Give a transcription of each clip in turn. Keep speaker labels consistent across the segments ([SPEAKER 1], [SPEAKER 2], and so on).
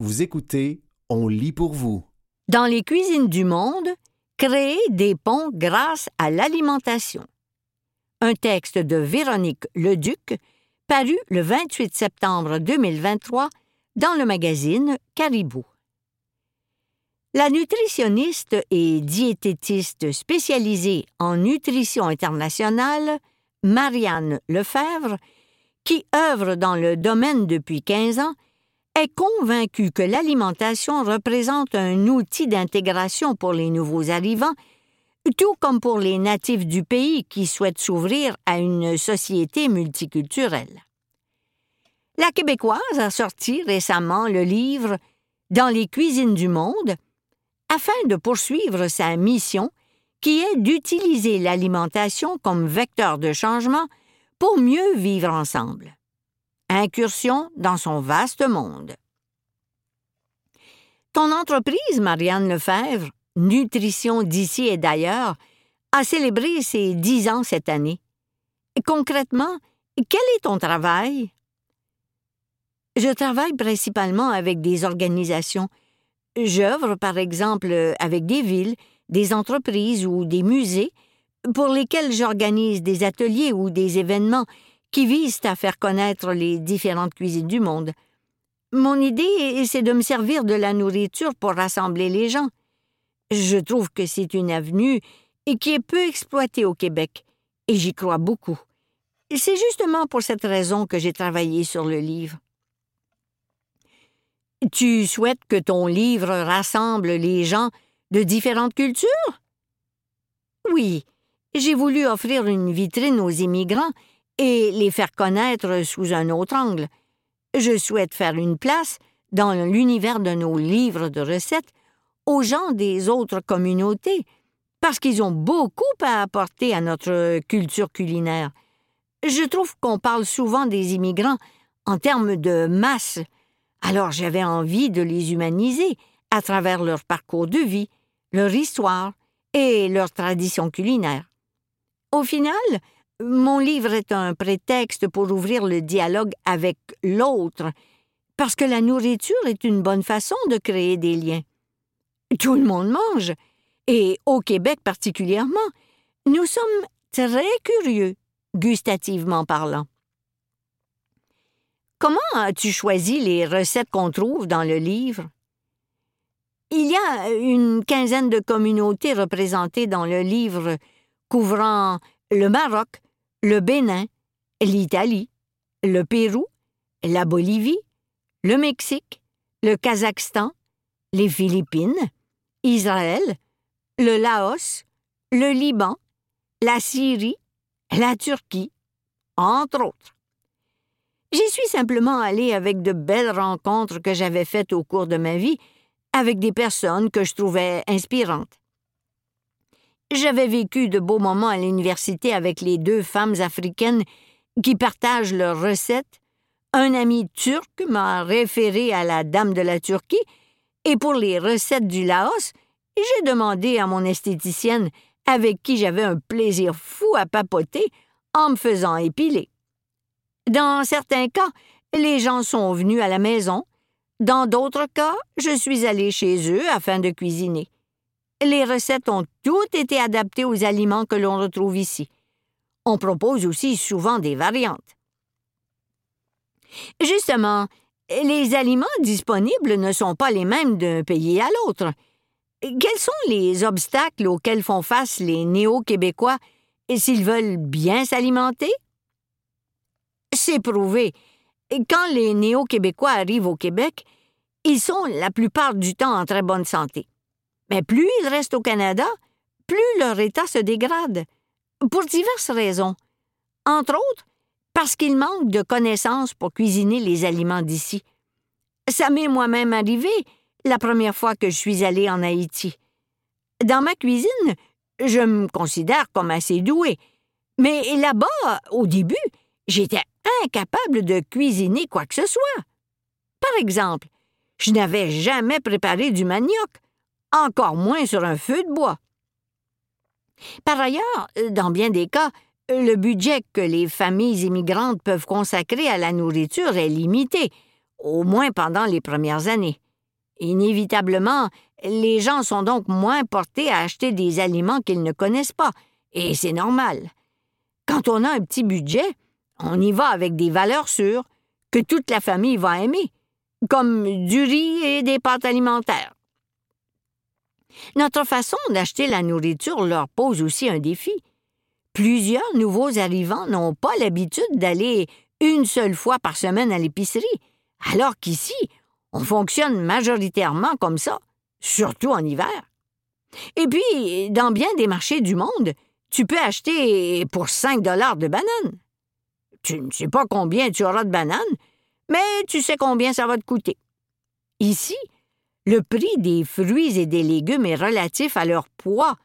[SPEAKER 1] Vous écoutez On lit pour vous.
[SPEAKER 2] Dans les cuisines du monde, créer des ponts grâce à l'alimentation. Un texte de Véronique Leduc, paru le 28 septembre 2023 dans le magazine Caribou. La nutritionniste et diététiste spécialisée en nutrition internationale, Marianne Lefebvre, qui œuvre dans le domaine depuis 15 ans, est convaincue que l'alimentation représente un outil d'intégration pour les nouveaux arrivants, tout comme pour les natifs du pays qui souhaitent s'ouvrir à une société multiculturelle. La Québécoise a sorti récemment le livre Dans les cuisines du monde afin de poursuivre sa mission qui est d'utiliser l'alimentation comme vecteur de changement pour mieux vivre ensemble. Incursion dans son vaste monde. Ton entreprise, Marianne Lefebvre, Nutrition d'ici et d'ailleurs, a célébré ses dix ans cette année. Concrètement, quel est ton travail? Je travaille principalement avec des organisations. J'œuvre, par exemple, avec des villes, des entreprises ou des musées pour lesquels j'organise des ateliers ou des événements qui visent à faire connaître les différentes cuisines du monde. Mon idée, c'est de me servir de la nourriture pour rassembler les gens. Je trouve que c'est une avenue qui est peu exploitée au Québec, et j'y crois beaucoup. C'est justement pour cette raison que j'ai travaillé sur le livre. Tu souhaites que ton livre rassemble les gens de différentes cultures? Oui, j'ai voulu offrir une vitrine aux immigrants et les faire connaître sous un autre angle. Je souhaite faire une place dans l'univers de nos livres de recettes aux gens des autres communautés, parce qu'ils ont beaucoup à apporter à notre culture culinaire. Je trouve qu'on parle souvent des immigrants en termes de masse, alors j'avais envie de les humaniser à travers leur parcours de vie, leur histoire et leur tradition culinaire. Au final, mon livre est un prétexte pour ouvrir le dialogue avec l'autre, parce que la nourriture est une bonne façon de créer des liens. Tout le monde mange, et au Québec particulièrement, nous sommes très curieux, gustativement parlant. Comment as-tu choisi les recettes qu'on trouve dans le livre? Il y a une quinzaine de communautés représentées dans le livre couvrant le Maroc, le Bénin, l'Italie, le Pérou, la Bolivie, le Mexique, le Kazakhstan, les Philippines, Israël, le Laos, le Liban, la Syrie, la Turquie, entre autres. J'y suis simplement allée avec de belles rencontres que j'avais faites au cours de ma vie avec des personnes que je trouvais inspirantes. J'avais vécu de beaux moments à l'université avec les deux femmes africaines qui partagent leurs recettes. Un ami turc m'a référé à la dame de la Turquie, et pour les recettes du Laos, j'ai demandé à mon esthéticienne, avec qui j'avais un plaisir fou à papoter, en me faisant épiler. Dans certains cas, les gens sont venus à la maison. Dans d'autres cas, je suis allée chez eux afin de cuisiner. Les recettes ont toutes été adaptées aux aliments que l'on retrouve ici. On propose aussi souvent des variantes. Justement, les aliments disponibles ne sont pas les mêmes d'un pays à l'autre. Quels sont les obstacles auxquels font face les néo-québécois s'ils veulent bien s'alimenter? C'est prouvé. Quand les néo-québécois arrivent au Québec, ils sont la plupart du temps en très bonne santé. Mais plus ils restent au Canada, plus leur état se dégrade, pour diverses raisons. Entre autres, parce qu'ils manquent de connaissances pour cuisiner les aliments d'ici. Ça m'est moi-même arrivé la première fois que je suis allée en Haïti. Dans ma cuisine, je me considère comme assez douée. Mais là-bas, au début, j'étais incapable de cuisiner quoi que ce soit. Par exemple, je n'avais jamais préparé du manioc, encore moins sur un feu de bois. Par ailleurs, dans bien des cas, le budget que les familles immigrantes peuvent consacrer à la nourriture est limité, au moins pendant les premières années. Inévitablement, les gens sont donc moins portés à acheter des aliments qu'ils ne connaissent pas, et c'est normal. Quand on a un petit budget, on y va avec des valeurs sûres que toute la famille va aimer, comme du riz et des pâtes alimentaires. Notre façon d'acheter la nourriture leur pose aussi un défi. Plusieurs nouveaux arrivants n'ont pas l'habitude d'aller une seule fois par semaine à l'épicerie, alors qu'ici, on fonctionne majoritairement comme ça, surtout en hiver. Et puis, dans bien des marchés du monde, tu peux acheter pour 5 dollars de bananes. Tu ne sais pas combien tu auras de bananes, mais tu sais combien ça va te coûter. Ici, le prix des fruits et des légumes est relatif à leur poids,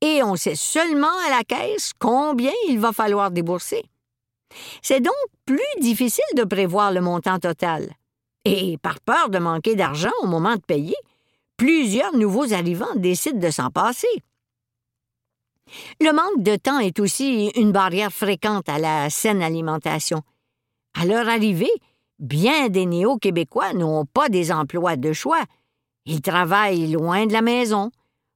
[SPEAKER 2] et on sait seulement à la caisse combien il va falloir débourser. C'est donc plus difficile de prévoir le montant total. Et par peur de manquer d'argent au moment de payer, plusieurs nouveaux arrivants décident de s'en passer. Le manque de temps est aussi une barrière fréquente à la saine alimentation. À leur arrivée, bien des néo-québécois n'ont pas des emplois de choix. Ils travaillent loin de la maison,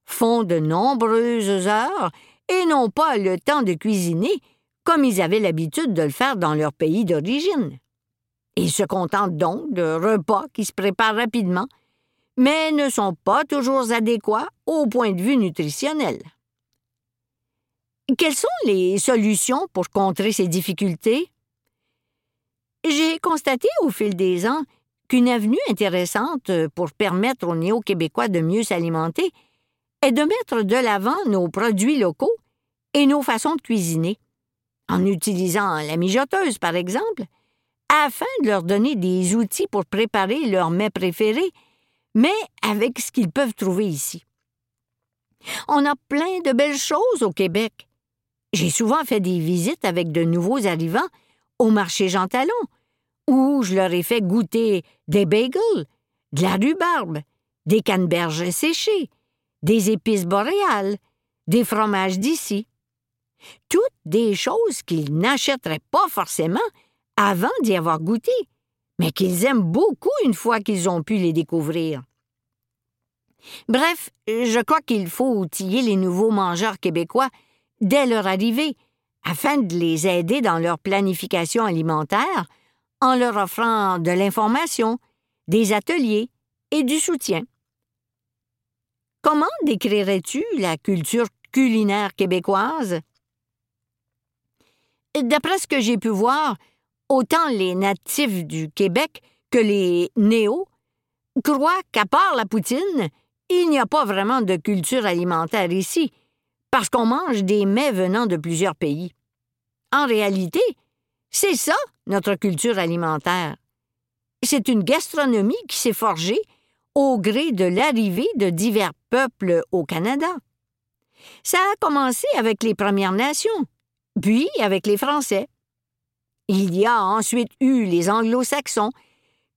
[SPEAKER 2] font de nombreuses heures et n'ont pas le temps de cuisiner comme ils avaient l'habitude de le faire dans leur pays d'origine. Ils se contentent donc de repas qui se préparent rapidement, mais ne sont pas toujours adéquats au point de vue nutritionnel. Quelles sont les solutions pour contrer ces difficultés? J'ai constaté au fil des ans qu'une avenue intéressante pour permettre aux néo-québécois de mieux s'alimenter est de mettre de l'avant nos produits locaux et nos façons de cuisiner en utilisant la mijoteuse, par exemple, afin de leur donner des outils pour préparer leurs mets préférés, mais avec ce qu'ils peuvent trouver ici. On a plein de belles choses au Québec. J'ai souvent fait des visites avec de nouveaux arrivants au marché Jean Talon, où je leur ai fait goûter des bagels, de la rhubarbe, des canneberges séchées, des épices boréales, des fromages d'ici toutes des choses qu'ils n'achèteraient pas forcément avant d'y avoir goûté, mais qu'ils aiment beaucoup une fois qu'ils ont pu les découvrir. Bref, je crois qu'il faut outiller les nouveaux mangeurs québécois dès leur arrivée, afin de les aider dans leur planification alimentaire en leur offrant de l'information, des ateliers et du soutien. Comment décrirais-tu la culture culinaire québécoise? D'après ce que j'ai pu voir, autant les natifs du Québec que les néos croient qu'à part la poutine, il n'y a pas vraiment de culture alimentaire ici, parce qu'on mange des mets venant de plusieurs pays. En réalité, c'est ça, notre culture alimentaire. C'est une gastronomie qui s'est forgée au gré de l'arrivée de divers peuples au Canada. Ça a commencé avec les Premières Nations, puis avec les Français. Il y a ensuite eu les Anglo-Saxons,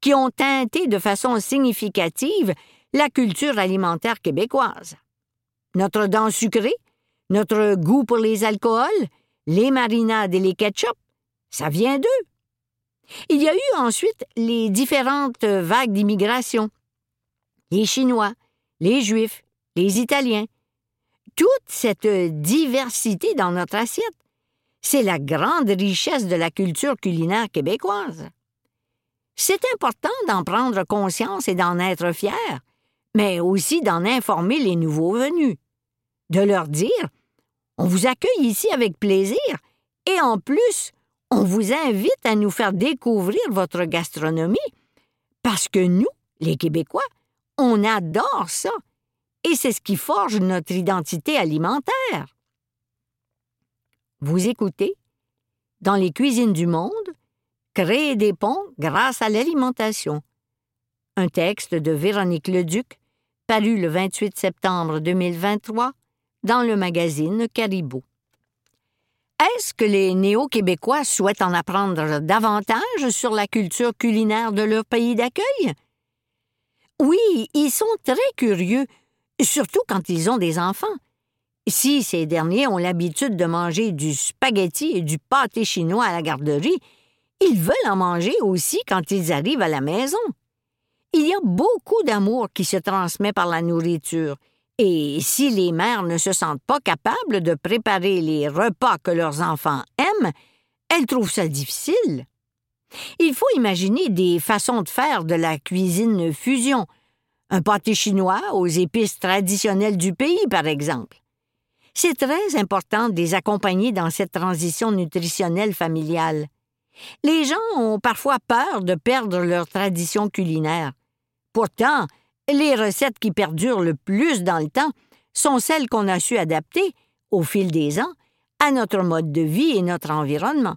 [SPEAKER 2] qui ont teinté de façon significative la culture alimentaire québécoise. Notre dent sucrée, notre goût pour les alcools, les marinades et les ketchup, ça vient d'eux. Il y a eu ensuite les différentes vagues d'immigration. Les Chinois, les Juifs, les Italiens. Toute cette diversité dans notre assiette c'est la grande richesse de la culture culinaire québécoise. C'est important d'en prendre conscience et d'en être fier, mais aussi d'en informer les nouveaux venus. De leur dire On vous accueille ici avec plaisir, et en plus, on vous invite à nous faire découvrir votre gastronomie, parce que nous, les Québécois, on adore ça, et c'est ce qui forge notre identité alimentaire. Vous écoutez Dans les cuisines du monde, créer des ponts grâce à l'alimentation. Un texte de Véronique Leduc, paru le 28 septembre 2023 dans le magazine Caribou. Est-ce que les néo-québécois souhaitent en apprendre davantage sur la culture culinaire de leur pays d'accueil? Oui, ils sont très curieux, surtout quand ils ont des enfants. Si ces derniers ont l'habitude de manger du spaghetti et du pâté chinois à la garderie, ils veulent en manger aussi quand ils arrivent à la maison. Il y a beaucoup d'amour qui se transmet par la nourriture, et si les mères ne se sentent pas capables de préparer les repas que leurs enfants aiment, elles trouvent ça difficile. Il faut imaginer des façons de faire de la cuisine fusion. Un pâté chinois aux épices traditionnelles du pays, par exemple. C'est très important de les accompagner dans cette transition nutritionnelle familiale. Les gens ont parfois peur de perdre leur tradition culinaire. Pourtant, les recettes qui perdurent le plus dans le temps sont celles qu'on a su adapter, au fil des ans, à notre mode de vie et notre environnement.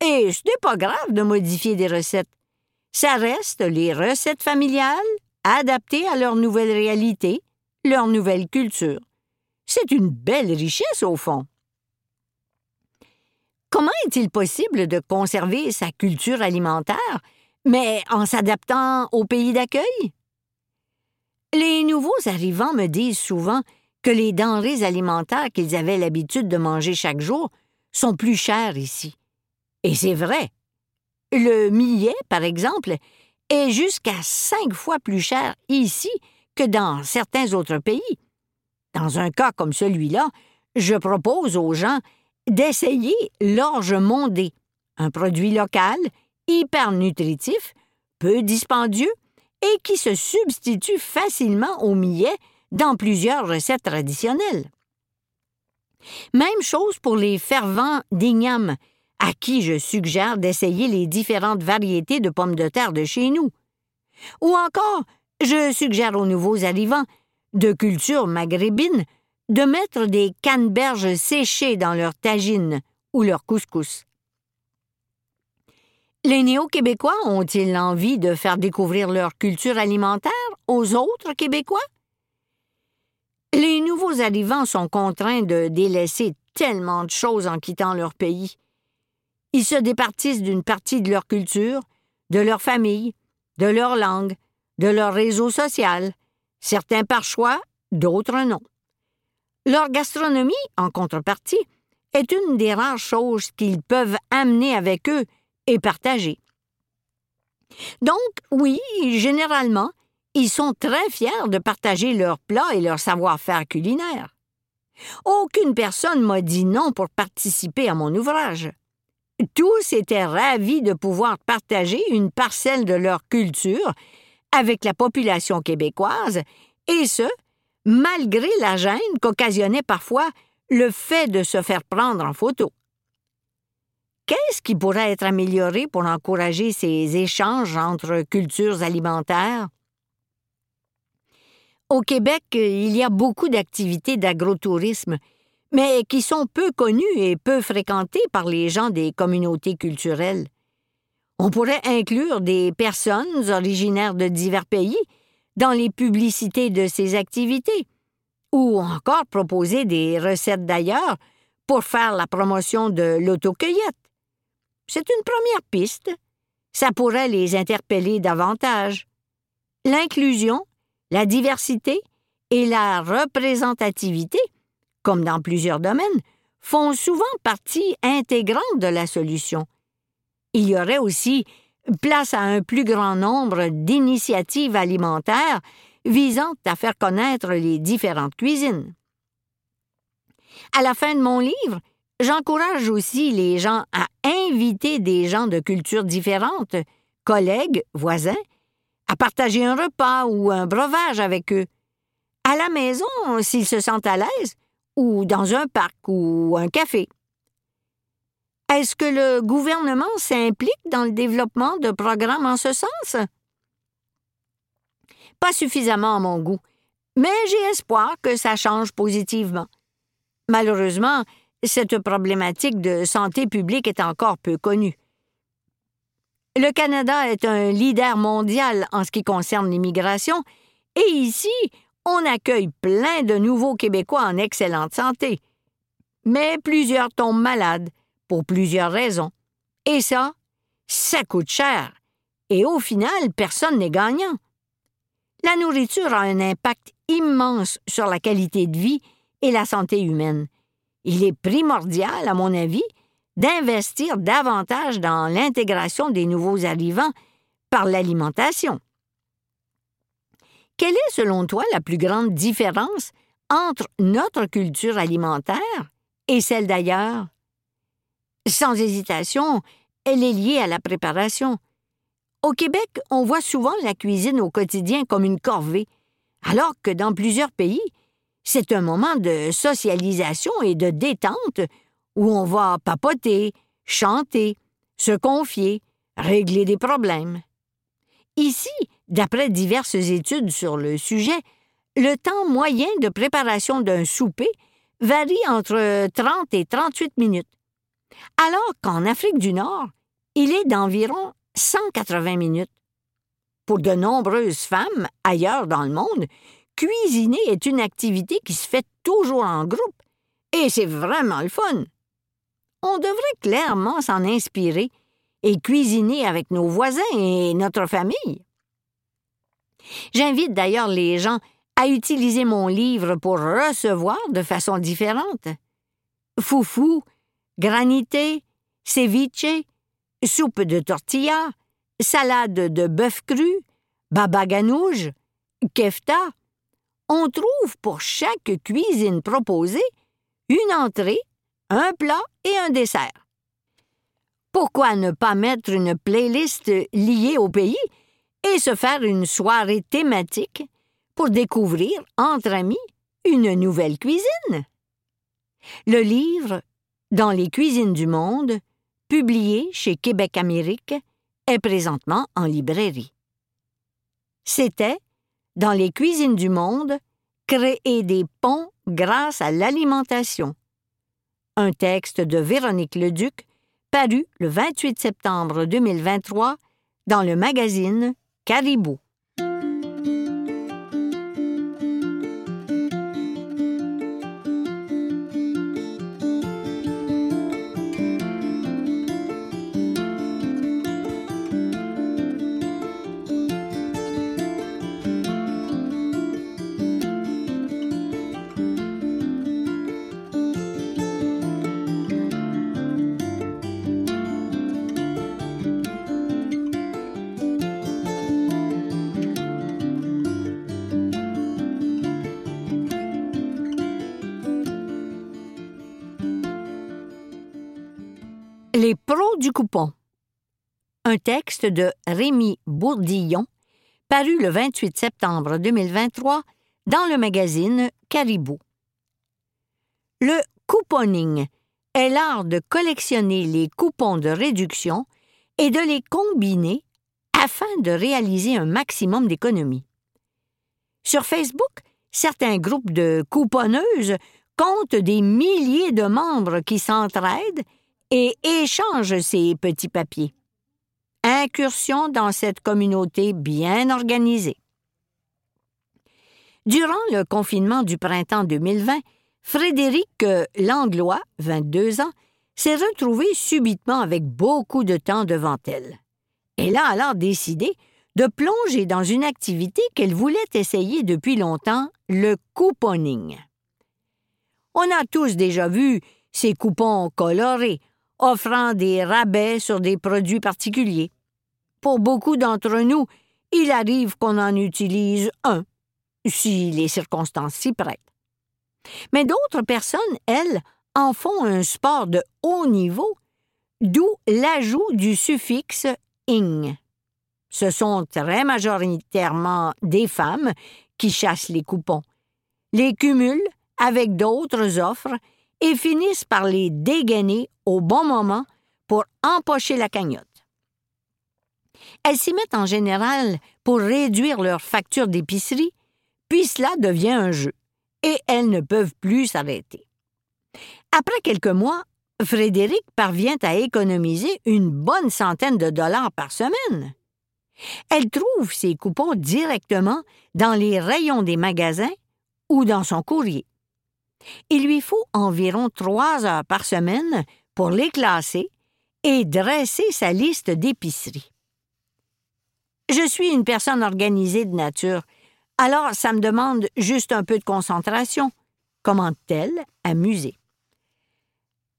[SPEAKER 2] Et ce n'est pas grave de modifier des recettes. Ça reste les recettes familiales adaptées à leur nouvelle réalité, leur nouvelle culture. C'est une belle richesse au fond. Comment est-il possible de conserver sa culture alimentaire, mais en s'adaptant au pays d'accueil? Les nouveaux arrivants me disent souvent que les denrées alimentaires qu'ils avaient l'habitude de manger chaque jour sont plus chères ici. Et c'est vrai. Le millet, par exemple, est jusqu'à cinq fois plus cher ici que dans certains autres pays. Dans un cas comme celui-là, je propose aux gens d'essayer l'orge mondée, un produit local, hyper nutritif, peu dispendieux et qui se substitue facilement au millet dans plusieurs recettes traditionnelles. Même chose pour les fervents d'igname, à qui je suggère d'essayer les différentes variétés de pommes de terre de chez nous. Ou encore, je suggère aux nouveaux arrivants de culture maghrébine de mettre des canneberges séchées dans leur tagine ou leur couscous. Les néo-québécois ont-ils envie de faire découvrir leur culture alimentaire aux autres Québécois? Les nouveaux arrivants sont contraints de délaisser tellement de choses en quittant leur pays. Ils se départissent d'une partie de leur culture, de leur famille, de leur langue, de leur réseau social, certains par choix, d'autres non. Leur gastronomie, en contrepartie, est une des rares choses qu'ils peuvent amener avec eux et partager. Donc, oui, généralement, ils sont très fiers de partager leurs plats et leur savoir-faire culinaire. Aucune personne m'a dit non pour participer à mon ouvrage. Tous étaient ravis de pouvoir partager une parcelle de leur culture avec la population québécoise, et ce, malgré la gêne qu'occasionnait parfois le fait de se faire prendre en photo. Qu'est-ce qui pourrait être amélioré pour encourager ces échanges entre cultures alimentaires? Au Québec, il y a beaucoup d'activités d'agrotourisme mais qui sont peu connus et peu fréquentés par les gens des communautés culturelles. On pourrait inclure des personnes originaires de divers pays dans les publicités de ces activités, ou encore proposer des recettes d'ailleurs pour faire la promotion de l'autocueillette. C'est une première piste. Ça pourrait les interpeller davantage. L'inclusion, la diversité et la représentativité comme dans plusieurs domaines, font souvent partie intégrante de la solution. Il y aurait aussi place à un plus grand nombre d'initiatives alimentaires visant à faire connaître les différentes cuisines. À la fin de mon livre, j'encourage aussi les gens à inviter des gens de cultures différentes, collègues, voisins, à partager un repas ou un breuvage avec eux. À la maison, s'ils se sentent à l'aise, ou dans un parc ou un café. Est-ce que le gouvernement s'implique dans le développement de programmes en ce sens? Pas suffisamment à mon goût, mais j'ai espoir que ça change positivement. Malheureusement, cette problématique de santé publique est encore peu connue. Le Canada est un leader mondial en ce qui concerne l'immigration, et ici, on accueille plein de nouveaux Québécois en excellente santé. Mais plusieurs tombent malades, pour plusieurs raisons. Et ça, ça coûte cher. Et au final, personne n'est gagnant. La nourriture a un impact immense sur la qualité de vie et la santé humaine. Il est primordial, à mon avis, d'investir davantage dans l'intégration des nouveaux arrivants par l'alimentation. Quelle est, selon toi, la plus grande différence entre notre culture alimentaire et celle d'ailleurs? Sans hésitation, elle est liée à la préparation. Au Québec, on voit souvent la cuisine au quotidien comme une corvée, alors que dans plusieurs pays, c'est un moment de socialisation et de détente où on va papoter, chanter, se confier, régler des problèmes. Ici, d'après diverses études sur le sujet, le temps moyen de préparation d'un souper varie entre 30 et 38 minutes, alors qu'en Afrique du Nord, il est d'environ 180 minutes. Pour de nombreuses femmes ailleurs dans le monde, cuisiner est une activité qui se fait toujours en groupe, et c'est vraiment le fun. On devrait clairement s'en inspirer et cuisiner avec nos voisins et notre famille. J'invite d'ailleurs les gens à utiliser mon livre pour recevoir de façon différente. Foufou, granité, ceviche, soupe de tortilla, salade de bœuf cru, baba ganoush, kefta. On trouve pour chaque cuisine proposée une entrée, un plat et un dessert. Pourquoi ne pas mettre une playlist liée au pays et se faire une soirée thématique pour découvrir, entre amis, une nouvelle cuisine? Le livre Dans les cuisines du monde, publié chez Québec Amérique, est présentement en librairie. C'était Dans les cuisines du monde, créer des ponts grâce à l'alimentation. Un texte de Véronique Leduc paru le 28 septembre 2023 dans le magazine Caribou. Du coupon. Un texte de Rémi Bourdillon, paru le 28 septembre 2023 dans le magazine Caribou. Le couponing est l'art de collectionner les coupons de réduction et de les combiner afin de réaliser un maximum d'économies. Sur Facebook, certains groupes de couponneuses comptent des milliers de membres qui s'entraident et échange ces petits papiers. Incursion dans cette communauté bien organisée. Durant le confinement du printemps 2020, Frédéric Langlois, 22 ans, s'est retrouvé subitement avec beaucoup de temps devant elle. Elle a alors décidé de plonger dans une activité qu'elle voulait essayer depuis longtemps, le couponing. On a tous déjà vu ces coupons colorés, offrant des rabais sur des produits particuliers. Pour beaucoup d'entre nous, il arrive qu'on en utilise un, si les circonstances s'y prêtent. Mais d'autres personnes, elles, en font un sport de haut niveau, d'où l'ajout du suffixe ing. Ce sont très majoritairement des femmes qui chassent les coupons, les cumulent avec d'autres offres et finissent par les dégainer au bon moment pour empocher la cagnotte. Elles s'y mettent en général pour réduire leur facture d'épicerie, puis cela devient un jeu, et elles ne peuvent plus s'arrêter. Après quelques mois, Frédéric parvient à économiser une bonne centaine de dollars par semaine. Elle trouve ses coupons directement dans les rayons des magasins ou dans son courrier. Il lui faut environ trois heures par semaine pour les classer et dresser sa liste d'épicerie. Je suis une personne organisée de nature, alors ça me demande juste un peu de concentration, commente-t-elle, amusée.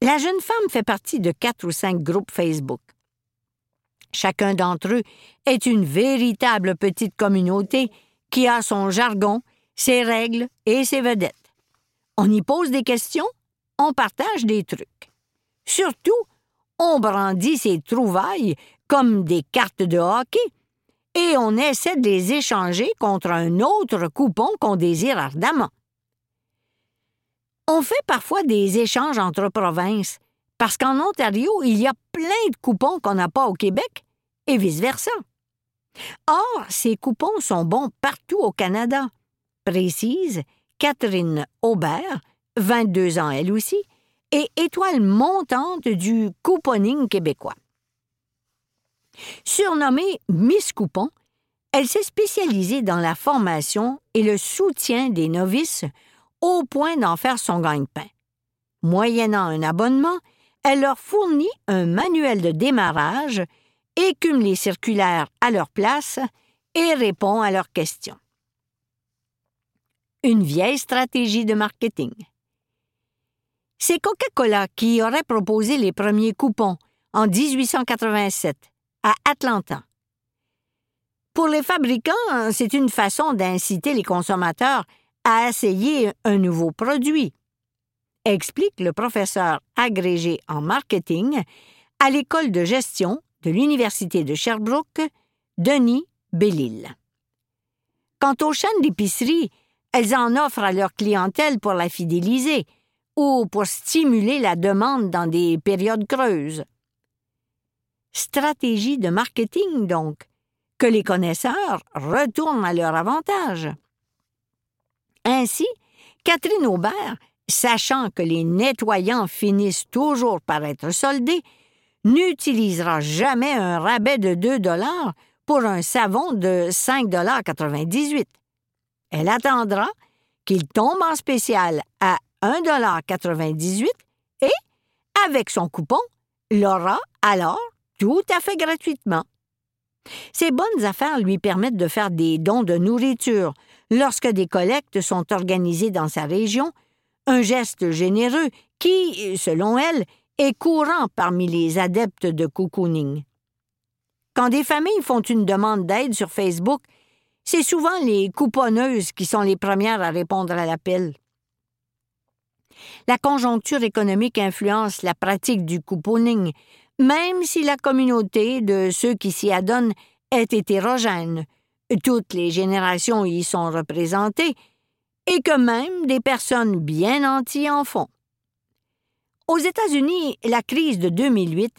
[SPEAKER 2] La jeune femme fait partie de quatre ou cinq groupes Facebook. Chacun d'entre eux est une véritable petite communauté qui a son jargon, ses règles et ses vedettes. On y pose des questions, on partage des trucs. Surtout, on brandit ses trouvailles comme des cartes de hockey et on essaie de les échanger contre un autre coupon qu'on désire ardemment. On fait parfois des échanges entre provinces, parce qu'en Ontario, il y a plein de coupons qu'on n'a pas au Québec, et vice-versa. Or, ces coupons sont bons partout au Canada, précise Catherine Aubert, 22 ans elle aussi, et étoile montante du couponing québécois. Surnommée Miss Coupon, elle s'est spécialisée dans la formation et le soutien des novices au point d'en faire son gagne-pain. Moyennant un abonnement, elle leur fournit un manuel de démarrage, écume les circulaires à leur place et répond à leurs questions. Une vieille stratégie de marketing. C'est Coca-Cola qui aurait proposé les premiers coupons en 1887 à Atlanta. Pour les fabricants, c'est une façon d'inciter les consommateurs à essayer un nouveau produit, explique le professeur agrégé en marketing à l'école de gestion de l'Université de Sherbrooke, Denis Bellil. Quant aux chaînes d'épicerie, elles en offrent à leur clientèle pour la fidéliser ou pour stimuler la demande dans des périodes creuses. Stratégie de marketing, donc, que les connaisseurs retournent à leur avantage. Ainsi, Catherine Aubert, sachant que les nettoyants finissent toujours par être soldés, n'utilisera jamais un rabais de 2 dollars pour un savon de 5,98 Elle attendra qu'il tombe en spécial à 1,98 et, avec son coupon, l'aura alors tout à fait gratuitement. Ces bonnes affaires lui permettent de faire des dons de nourriture lorsque des collectes sont organisées dans sa région, un geste généreux qui, selon elle, est courant parmi les adeptes de cocooning. Quand des familles font une demande d'aide sur Facebook, c'est souvent les couponneuses qui sont les premières à répondre à l'appel. La conjoncture économique influence la pratique du couponing, même si la communauté de ceux qui s'y adonnent est hétérogène, toutes les générations y sont représentées, et que même des personnes bien nanties en font. Aux États-Unis, la crise de 2008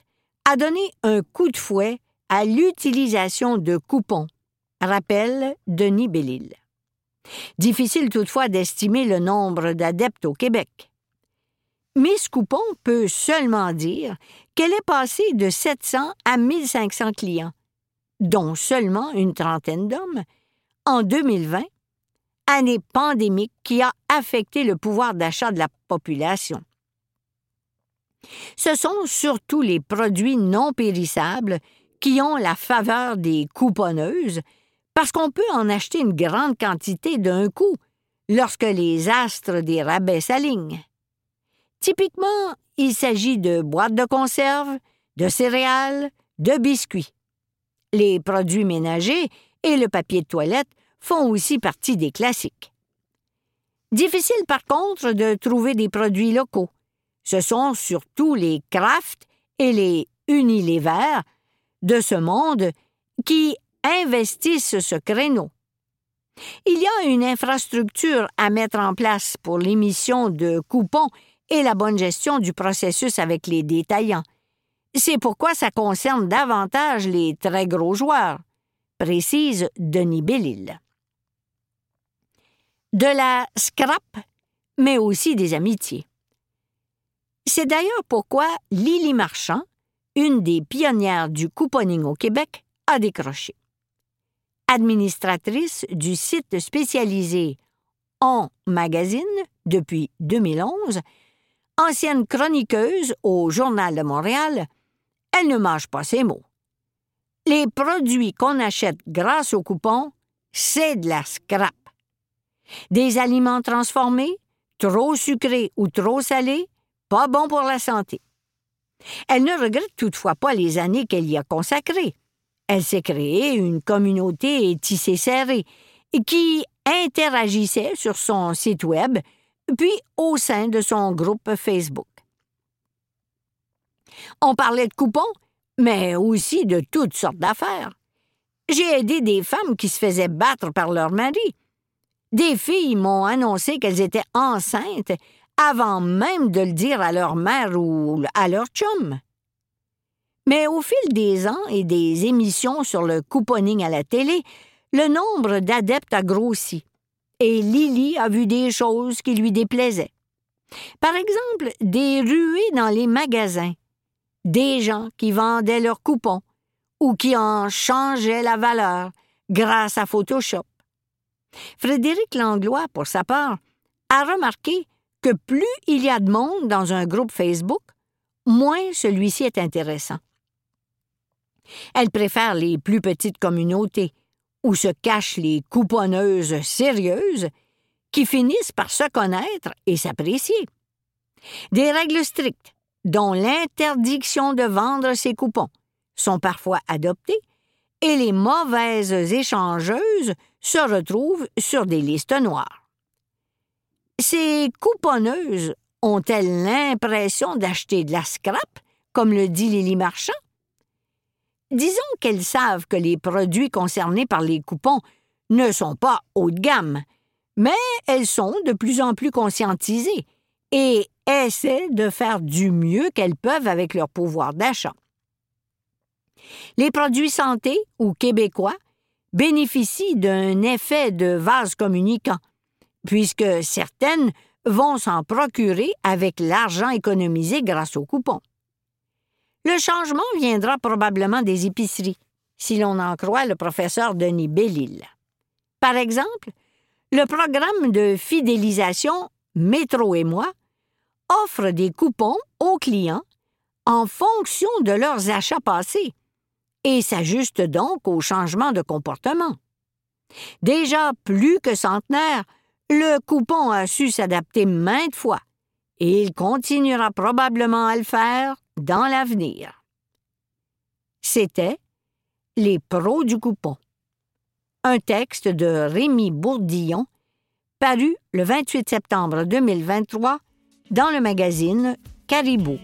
[SPEAKER 2] a donné un coup de fouet à l'utilisation de coupons, rappelle Denis Bellil. Difficile toutefois d'estimer le nombre d'adeptes au Québec. Miss Coupon peut seulement dire qu'elle est passée de 700 à 1500 clients, dont seulement une trentaine d'hommes, en 2020, année pandémique qui a affecté le pouvoir d'achat de la population. Ce sont surtout les produits non périssables qui ont la faveur des couponneuses, parce qu'on peut en acheter une grande quantité d'un coup lorsque les astres des rabais s'alignent. Typiquement, il s'agit de boîtes de conserve, de céréales, de biscuits. Les produits ménagers et le papier de toilette font aussi partie des classiques. Difficile par contre de trouver des produits locaux. Ce sont surtout les Kraft et les Unilever de ce monde qui investissent ce créneau. Il y a une infrastructure à mettre en place pour l'émission de coupons et la bonne gestion du processus avec les détaillants. C'est pourquoi ça concerne davantage les très gros joueurs, précise Denis Bellil. De la scrap, mais aussi des amitiés. C'est d'ailleurs pourquoi Lily Marchand, une des pionnières du couponing au Québec, a décroché. Administratrice du site spécialisé En Magazine depuis 2011, ancienne chroniqueuse au Journal de Montréal, elle ne mange pas ses mots. Les produits qu'on achète grâce au coupon, c'est de la scrap. Des aliments transformés, trop sucrés ou trop salés, pas bons pour la santé. Elle ne regrette toutefois pas les années qu'elle y a consacrées. Elle s'est créée une communauté tissée serrée, qui interagissait sur son site Web, puis au sein de son groupe Facebook. On parlait de coupons, mais aussi de toutes sortes d'affaires. J'ai aidé des femmes qui se faisaient battre par leur mari. Des filles m'ont annoncé qu'elles étaient enceintes avant même de le dire à leur mère ou à leur chum. Mais au fil des ans et des émissions sur le couponing à la télé, le nombre d'adeptes a grossi, et Lily a vu des choses qui lui déplaisaient. Par exemple, des ruées dans les magasins, des gens qui vendaient leurs coupons ou qui en changeaient la valeur grâce à Photoshop. Frédéric Langlois, pour sa part, a remarqué que plus il y a de monde dans un groupe Facebook, moins celui-ci est intéressant. Elle préfère les plus petites communautés, où se cachent les couponneuses sérieuses qui finissent par se connaître et s'apprécier. Des règles strictes, dont l'interdiction de vendre ses coupons, sont parfois adoptées et les mauvaises échangeuses se retrouvent sur des listes noires. Ces couponneuses ont-elles l'impression d'acheter de la scrap, comme le dit Lily Marchand? Disons qu'elles savent que les produits concernés par les coupons ne sont pas haut de gamme, mais elles sont de plus en plus conscientisées et essaient de faire du mieux qu'elles peuvent avec leur pouvoir d'achat. Les produits santé ou québécois bénéficient d'un effet de vase communicant, puisque certaines vont s'en procurer avec l'argent économisé grâce aux coupons. Le changement viendra probablement des épiceries, si l'on en croit le professeur Denis Bellil. Par exemple, le programme de fidélisation Métro et moi offre des coupons aux clients en fonction de leurs achats passés et s'ajuste donc au changement de comportement. Déjà plus que centenaire, le coupon a su s'adapter maintes fois et il continuera probablement à le faire dans l'avenir. C'était Les pros du coupon. Un texte de Rémi Bourdillon, paru le 28 septembre 2023 dans le magazine Caribou.